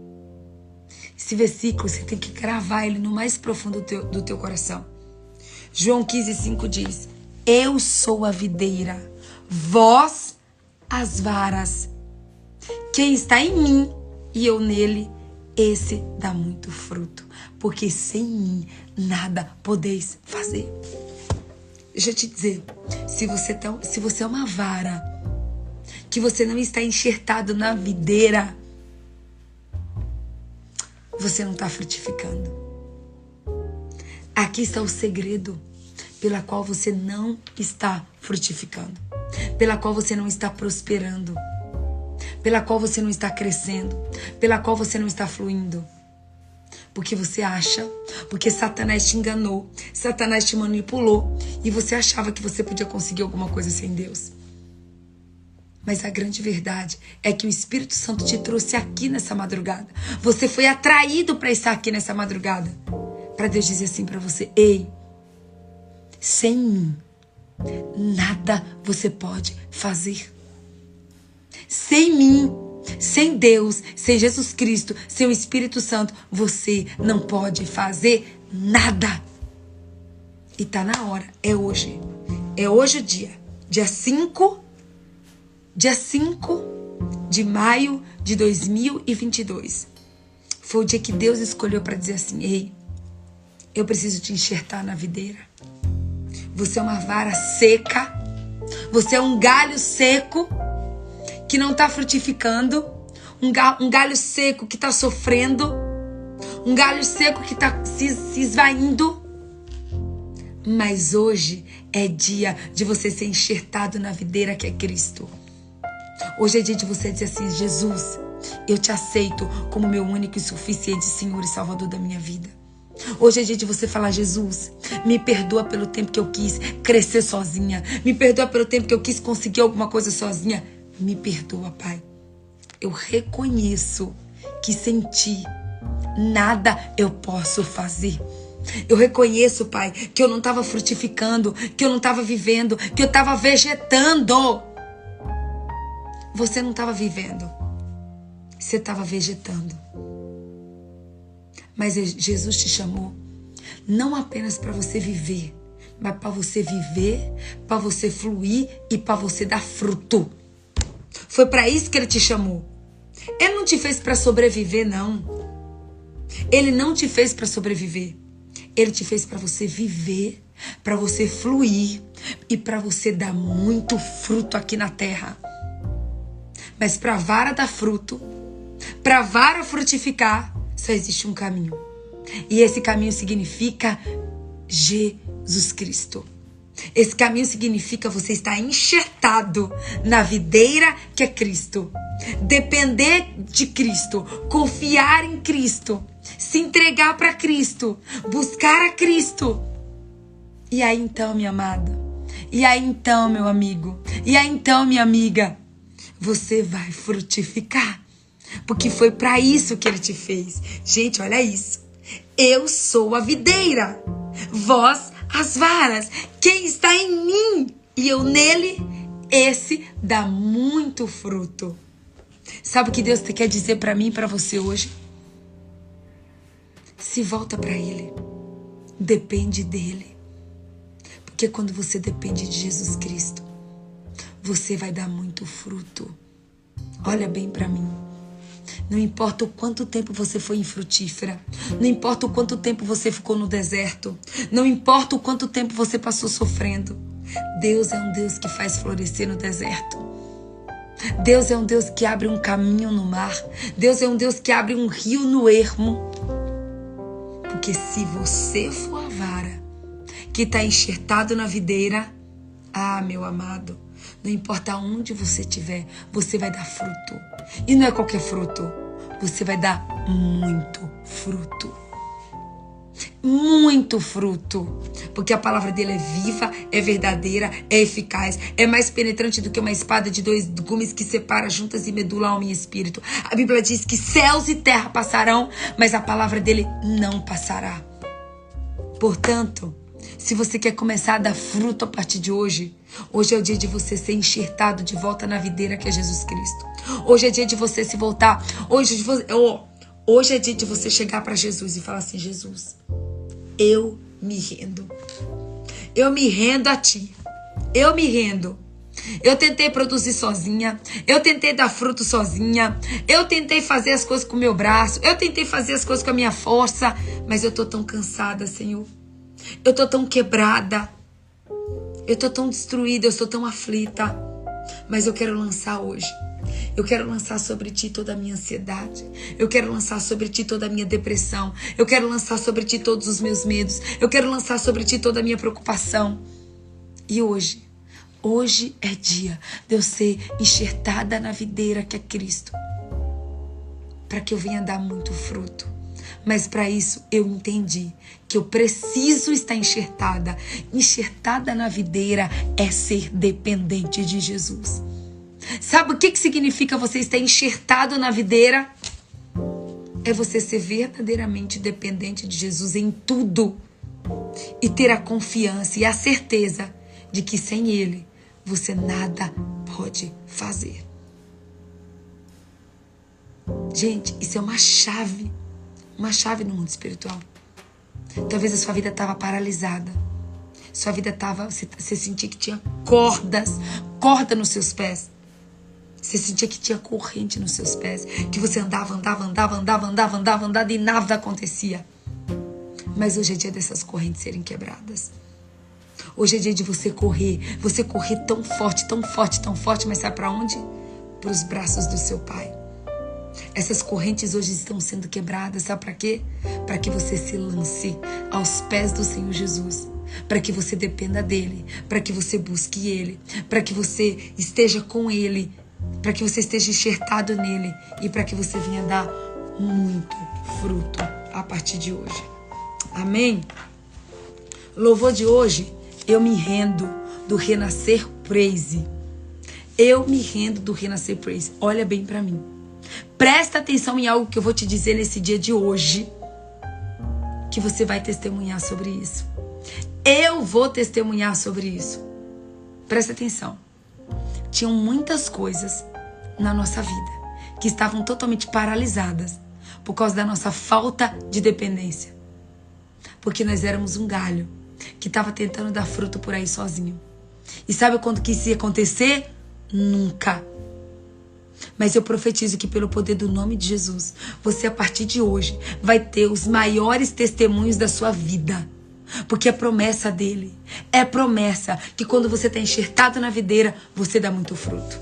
Esse versículo você tem que gravar ele no mais profundo do teu, do teu coração. João 15, 5 diz: Eu sou a videira, vós as varas. Quem está em mim e eu nele, esse dá muito fruto, porque sem mim nada podeis fazer. Deixa eu te dizer, se você, tá, se você é uma vara, que você não está enxertado na videira, você não está frutificando. Aqui está o segredo pela qual você não está frutificando, pela qual você não está prosperando, pela qual você não está crescendo, pela qual você não está fluindo. Porque você acha, porque Satanás te enganou, Satanás te manipulou e você achava que você podia conseguir alguma coisa sem Deus. Mas a grande verdade é que o Espírito Santo te trouxe aqui nessa madrugada. Você foi atraído para estar aqui nessa madrugada. Para Deus dizer assim para você: Ei, sem mim, nada você pode fazer. Sem mim, sem Deus, sem Jesus Cristo, sem o Espírito Santo, você não pode fazer nada. E tá na hora, é hoje. É hoje o dia. Dia 5 Dia 5 de maio de 2022 foi o dia que Deus escolheu para dizer assim: Ei, eu preciso te enxertar na videira. Você é uma vara seca, você é um galho seco que não está frutificando, um, um galho seco que está sofrendo, um galho seco que está se, se esvaindo. Mas hoje é dia de você ser enxertado na videira que é Cristo. Hoje é dia de você dizer assim: Jesus, eu te aceito como meu único e suficiente Senhor e Salvador da minha vida. Hoje é dia de você falar, Jesus, me perdoa pelo tempo que eu quis crescer sozinha. Me perdoa pelo tempo que eu quis conseguir alguma coisa sozinha. Me perdoa, Pai. Eu reconheço que sem ti nada eu posso fazer. Eu reconheço, Pai, que eu não estava frutificando, que eu não estava vivendo, que eu estava vegetando. Você não estava vivendo, você estava vegetando. Mas Jesus te chamou não apenas para você viver, mas para você viver, para você fluir e para você dar fruto. Foi para isso que ele te chamou. Ele não te fez para sobreviver, não. Ele não te fez para sobreviver. Ele te fez para você viver, para você fluir e para você dar muito fruto aqui na terra. Mas para a vara dar fruto, para a vara frutificar, só existe um caminho. E esse caminho significa Jesus Cristo. Esse caminho significa você estar enxertado na videira que é Cristo. Depender de Cristo, confiar em Cristo, se entregar para Cristo, buscar a Cristo. E aí então, minha amada, e aí então, meu amigo, e aí então, minha amiga, você vai frutificar. Porque foi para isso que ele te fez. Gente, olha isso. Eu sou a videira, vós as varas. Quem está em mim e eu nele, esse dá muito fruto. Sabe o que Deus quer dizer para mim e para você hoje? Se volta para Ele. Depende dele. Porque quando você depende de Jesus Cristo, você vai dar muito fruto. Olha bem para mim. Não importa o quanto tempo você foi infrutífera. Não importa o quanto tempo você ficou no deserto. Não importa o quanto tempo você passou sofrendo. Deus é um Deus que faz florescer no deserto. Deus é um Deus que abre um caminho no mar. Deus é um Deus que abre um rio no ermo. Porque se você for a vara que está enxertado na videira, ah, meu amado, não importa onde você estiver, você vai dar fruto. E não é qualquer fruto. Você vai dar muito fruto. Muito fruto. Porque a palavra dele é viva, é verdadeira, é eficaz, é mais penetrante do que uma espada de dois gumes que separa juntas e medula alma e espírito. A Bíblia diz que céus e terra passarão, mas a palavra dele não passará. Portanto, se você quer começar a dar fruto a partir de hoje, hoje é o dia de você ser enxertado de volta na videira que é Jesus Cristo. Hoje é dia de você se voltar. Hoje, oh, hoje é dia de você chegar para Jesus e falar assim: Jesus, eu me rendo. Eu me rendo a ti. Eu me rendo. Eu tentei produzir sozinha, eu tentei dar fruto sozinha, eu tentei fazer as coisas com o meu braço, eu tentei fazer as coisas com a minha força, mas eu tô tão cansada, Senhor. Eu tô tão quebrada. Eu tô tão destruída, eu sou tão aflita. Mas eu quero lançar hoje. Eu quero lançar sobre ti toda a minha ansiedade. Eu quero lançar sobre ti toda a minha depressão. Eu quero lançar sobre ti todos os meus medos. Eu quero lançar sobre ti toda a minha preocupação. E hoje, hoje é dia de eu ser enxertada na videira que é Cristo. Para que eu venha dar muito fruto. Mas para isso eu entendi que eu preciso estar enxertada. Enxertada na videira é ser dependente de Jesus. Sabe o que, que significa você estar enxertado na videira? É você ser verdadeiramente dependente de Jesus em tudo e ter a confiança e a certeza de que sem Ele você nada pode fazer. Gente, isso é uma chave uma chave no mundo espiritual. Talvez a sua vida estava paralisada. Sua vida estava. Você, você sentia que tinha cordas, corda nos seus pés. Você sentia que tinha corrente nos seus pés. Que você andava, andava, andava, andava, andava, andava, andava e nada acontecia. Mas hoje é dia dessas correntes serem quebradas. Hoje é dia de você correr. Você correr tão forte, tão forte, tão forte, mas sabe para onde? Para os braços do seu pai. Essas correntes hoje estão sendo quebradas, sabe para quê? Para que você se lance aos pés do Senhor Jesus, para que você dependa dele, para que você busque ele, para que você esteja com ele, para que você esteja enxertado nele e para que você venha dar muito fruto a partir de hoje. Amém? Louvor de hoje, eu me rendo do renascer praise. Eu me rendo do renascer praise. Olha bem para mim. Presta atenção em algo que eu vou te dizer nesse dia de hoje, que você vai testemunhar sobre isso. Eu vou testemunhar sobre isso. Presta atenção. Tinham muitas coisas na nossa vida que estavam totalmente paralisadas por causa da nossa falta de dependência. Porque nós éramos um galho que estava tentando dar fruto por aí sozinho. E sabe quando que isso ia acontecer? Nunca. Mas eu profetizo que pelo poder do nome de Jesus, você a partir de hoje vai ter os maiores testemunhos da sua vida. Porque é promessa dele. É promessa que quando você está enxertado na videira, você dá muito fruto.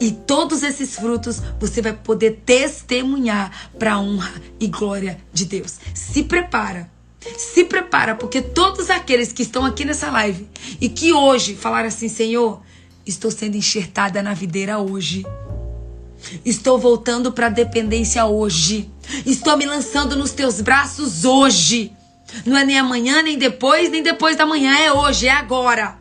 E todos esses frutos você vai poder testemunhar para a honra e glória de Deus. Se prepara. Se prepara, porque todos aqueles que estão aqui nessa live e que hoje falaram assim, Senhor, estou sendo enxertada na videira hoje. Estou voltando para a dependência hoje. Estou me lançando nos teus braços hoje. Não é nem amanhã, nem depois, nem depois da manhã, é hoje, é agora.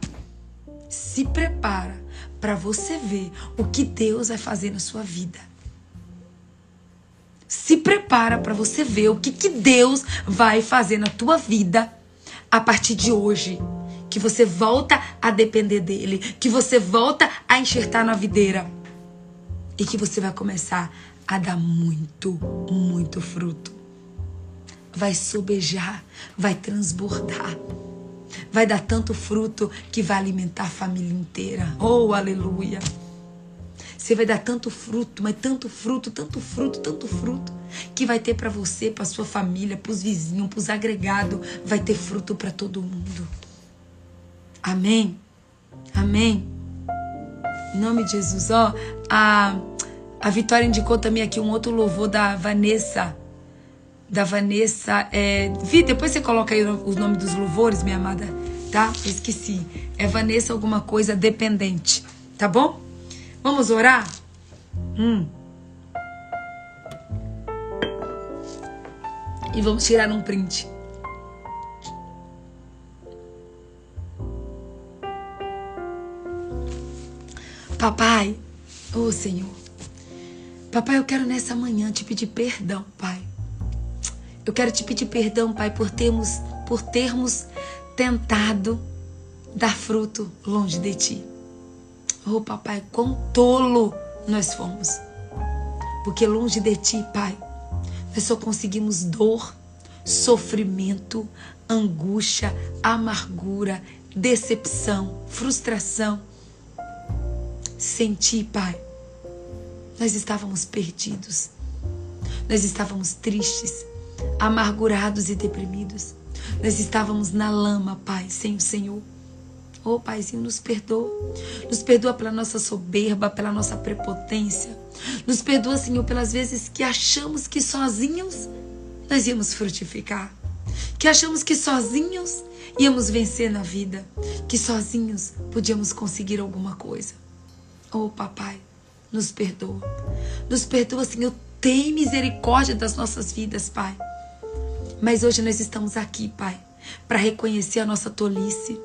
Se prepara para você ver o que Deus vai fazer na sua vida. Se prepara para você ver o que, que Deus vai fazer na tua vida a partir de hoje. Que você volta a depender dele, que você volta a enxertar na videira e que você vai começar a dar muito, muito fruto. Vai sobejar, vai transbordar. Vai dar tanto fruto que vai alimentar a família inteira. Oh, aleluia! Você vai dar tanto fruto, mas tanto fruto, tanto fruto, tanto fruto, que vai ter para você, para sua família, para os vizinhos, para os agregados, vai ter fruto para todo mundo. Amém. Amém. Em nome de Jesus, ó, a a Vitória indicou também aqui um outro louvor da Vanessa. Da Vanessa. É, Vi, depois você coloca aí os nomes dos louvores, minha amada, tá? Esqueci. É Vanessa alguma coisa dependente, tá bom? Vamos orar? Hum. E vamos tirar um print. Papai, ô oh Senhor, Papai, eu quero nessa manhã te pedir perdão, Pai. Eu quero te pedir perdão, Pai, por termos, por termos tentado dar fruto longe de Ti. Oh, Papai, quão tolo nós fomos. Porque longe de Ti, Pai, nós só conseguimos dor, sofrimento, angústia, amargura, decepção, frustração. Sentir, Pai, nós estávamos perdidos. Nós estávamos tristes, amargurados e deprimidos. Nós estávamos na lama, Pai, sem o Senhor. Oh, Paizinho, nos perdoa. Nos perdoa pela nossa soberba, pela nossa prepotência. Nos perdoa, Senhor, pelas vezes que achamos que sozinhos nós íamos frutificar. Que achamos que sozinhos íamos vencer na vida. Que sozinhos podíamos conseguir alguma coisa. Oh, Papai, nos perdoa. Nos perdoa, Senhor. Tem misericórdia das nossas vidas, Pai. Mas hoje nós estamos aqui, Pai, para reconhecer a nossa tolice,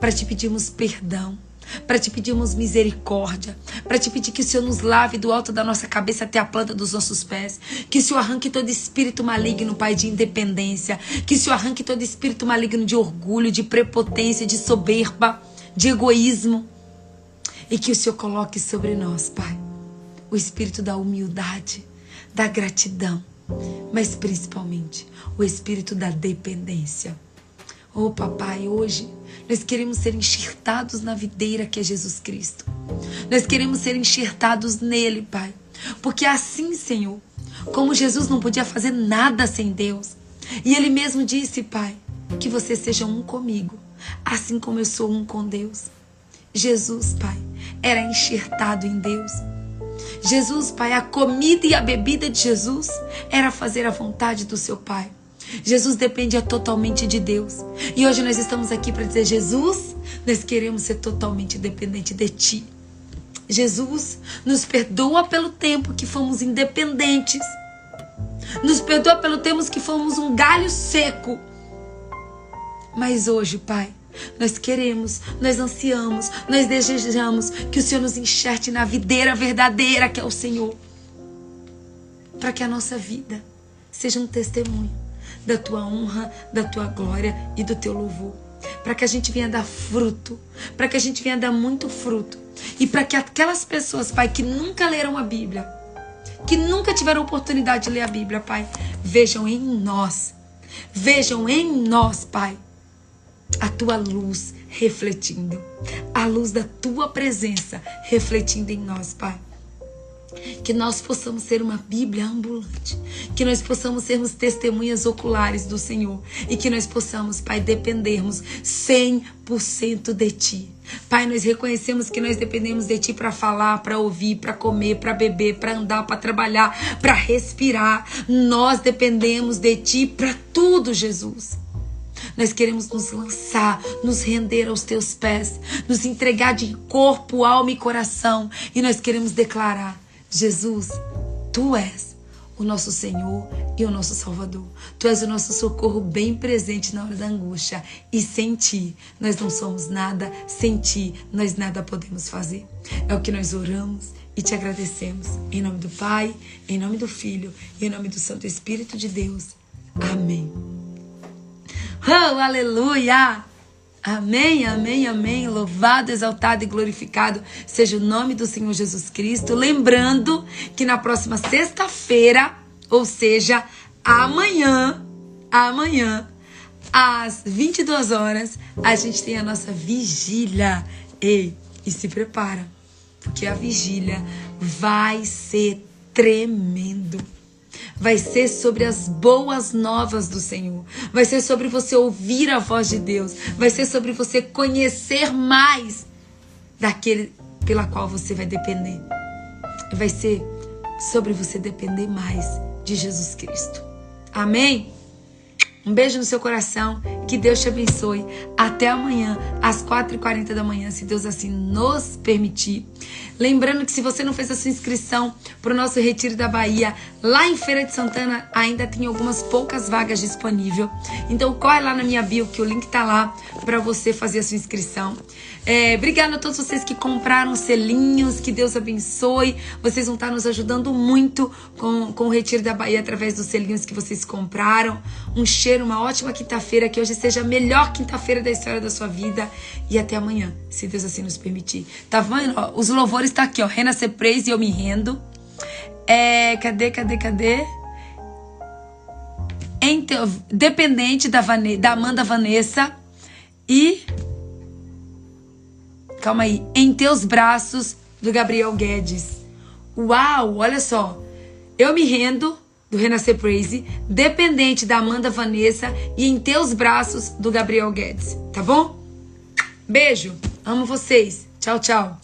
para te pedirmos perdão, para te pedirmos misericórdia, para te pedir que o Senhor nos lave do alto da nossa cabeça até a planta dos nossos pés, que o Senhor arranque todo espírito maligno, Pai, de independência, que o Senhor arranque todo espírito maligno de orgulho, de prepotência, de soberba, de egoísmo, e que o Senhor coloque sobre nós, Pai, o espírito da humildade, da gratidão, mas principalmente o espírito da dependência. Oh, papai, hoje nós queremos ser enxertados na videira que é Jesus Cristo. Nós queremos ser enxertados nele, Pai. Porque assim, Senhor, como Jesus não podia fazer nada sem Deus, e ele mesmo disse, Pai, que você seja um comigo, assim como eu sou um com Deus. Jesus, Pai, era enxertado em Deus. Jesus, Pai, a comida e a bebida de Jesus era fazer a vontade do seu Pai. Jesus dependia totalmente de Deus. E hoje nós estamos aqui para dizer: Jesus, nós queremos ser totalmente dependente de Ti. Jesus, nos perdoa pelo tempo que fomos independentes. Nos perdoa pelo tempo que fomos um galho seco. Mas hoje, Pai, nós queremos, nós ansiamos, nós desejamos que o Senhor nos enxerte na videira verdadeira que é o Senhor. Para que a nossa vida seja um testemunho da tua honra, da tua glória e do teu louvor. Para que a gente venha dar fruto, para que a gente venha dar muito fruto. E para que aquelas pessoas, Pai, que nunca leram a Bíblia, que nunca tiveram oportunidade de ler a Bíblia, Pai, vejam em nós, vejam em nós, Pai, a tua luz refletindo, a luz da tua presença refletindo em nós, Pai. Que nós possamos ser uma Bíblia ambulante. Que nós possamos sermos testemunhas oculares do Senhor. E que nós possamos, Pai, dependermos 100% de Ti. Pai, nós reconhecemos que nós dependemos de Ti para falar, para ouvir, para comer, para beber, para andar, para trabalhar, para respirar. Nós dependemos de Ti para tudo, Jesus. Nós queremos nos lançar, nos render aos teus pés, nos entregar de corpo, alma e coração. E nós queremos declarar: Jesus, tu és o nosso Senhor e o nosso Salvador. Tu és o nosso socorro bem presente na hora da angústia. E sem ti, nós não somos nada, sem ti, nós nada podemos fazer. É o que nós oramos e te agradecemos. Em nome do Pai, em nome do Filho e em nome do Santo Espírito de Deus. Amém. Oh, aleluia! Amém, amém, amém. Louvado, exaltado e glorificado seja o nome do Senhor Jesus Cristo. Lembrando que na próxima sexta-feira, ou seja, amanhã, amanhã, às 22 horas, a gente tem a nossa vigília. Ei, e se prepara, porque a vigília vai ser tremendo vai ser sobre as boas novas do Senhor. Vai ser sobre você ouvir a voz de Deus. Vai ser sobre você conhecer mais daquele pela qual você vai depender. Vai ser sobre você depender mais de Jesus Cristo. Amém? Um beijo no seu coração. Que Deus te abençoe. Até amanhã, às 4h40 da manhã, se Deus assim nos permitir. Lembrando que se você não fez a sua inscrição para o nosso Retiro da Bahia, lá em Feira de Santana, ainda tem algumas poucas vagas disponíveis. Então corre lá na minha bio, que o link tá lá para você fazer a sua inscrição. É, obrigada a todos vocês que compraram selinhos, que Deus abençoe. Vocês vão estar nos ajudando muito com, com o Retiro da Bahia através dos selinhos que vocês compraram. Um cheiro, uma ótima quinta-feira, que hoje seja a melhor quinta-feira da história da sua vida. E até amanhã, se Deus assim nos permitir. Tá vendo? Ó, os louvores estão tá aqui, ó. Rena se praise e eu me rendo. É, cadê, cadê, cadê? Dependente da, Vane, da Amanda Vanessa e Calma aí. Em teus braços, do Gabriel Guedes. Uau, olha só. Eu me rendo, do Renascer Praise, dependente da Amanda Vanessa e em teus braços, do Gabriel Guedes. Tá bom? Beijo. Amo vocês. Tchau, tchau.